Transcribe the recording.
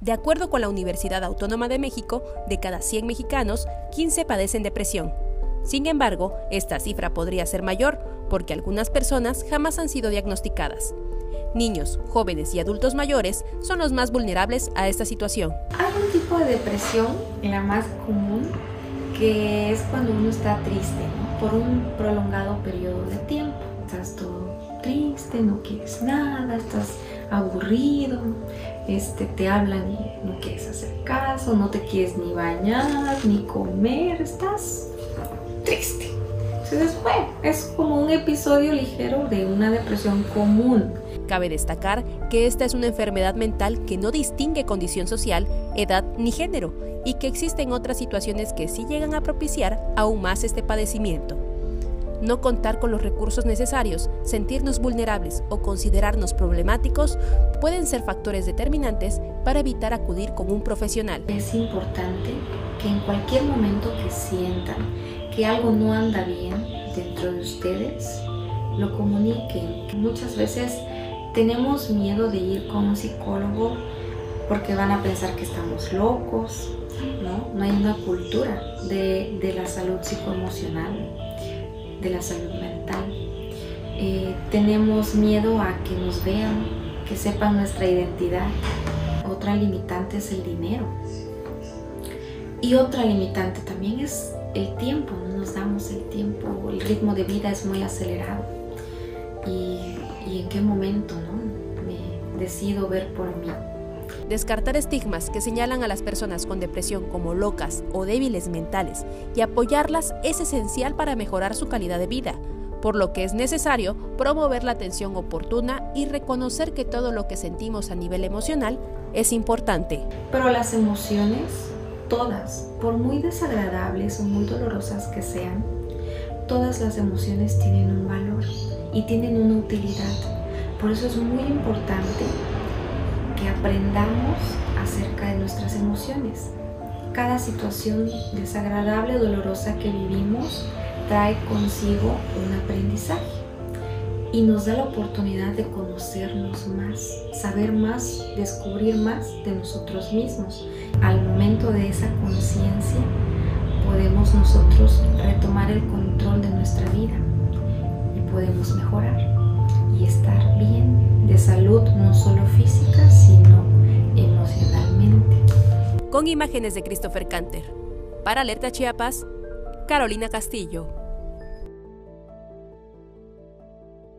De acuerdo con la Universidad Autónoma de México, de cada 100 mexicanos, 15 padecen depresión. Sin embargo, esta cifra podría ser mayor porque algunas personas jamás han sido diagnosticadas. Niños, jóvenes y adultos mayores son los más vulnerables a esta situación. Hay un tipo de depresión, la más común, que es cuando uno está triste, por un prolongado periodo de tiempo. Estás todo triste, no quieres nada, estás aburrido, este, te hablan y no quieres hacer caso, no te quieres ni bañar, ni comer, estás triste. Entonces, bueno, es como un episodio ligero de una depresión común. Cabe destacar que esta es una enfermedad mental que no distingue condición social, edad ni género y que existen otras situaciones que sí llegan a propiciar aún más este padecimiento. No contar con los recursos necesarios, sentirnos vulnerables o considerarnos problemáticos pueden ser factores determinantes para evitar acudir con un profesional. Es importante que en cualquier momento que sientan que algo no anda bien dentro de ustedes, lo comuniquen. Muchas veces tenemos miedo de ir con un psicólogo porque van a pensar que estamos locos, ¿no? No hay una cultura de, de la salud psicoemocional, de la salud mental. Eh, tenemos miedo a que nos vean, que sepan nuestra identidad. Otra limitante es el dinero. Y otra limitante también es el tiempo, no nos damos el tiempo, el ritmo de vida es muy acelerado. Y, en qué momento ¿no? me decido ver por mí. Descartar estigmas que señalan a las personas con depresión como locas o débiles mentales y apoyarlas es esencial para mejorar su calidad de vida, por lo que es necesario promover la atención oportuna y reconocer que todo lo que sentimos a nivel emocional es importante. Pero las emociones, todas, por muy desagradables o muy dolorosas que sean, todas las emociones tienen un valor y tienen una utilidad. Por eso es muy importante que aprendamos acerca de nuestras emociones. Cada situación desagradable o dolorosa que vivimos trae consigo un aprendizaje y nos da la oportunidad de conocernos más, saber más, descubrir más de nosotros mismos. Al momento de esa conciencia podemos nosotros retomar el control de nuestra vida y podemos mejorar y estar bien de salud no solo física, sino emocionalmente. Con imágenes de Christopher Canter. Para Alerta Chiapas, Carolina Castillo.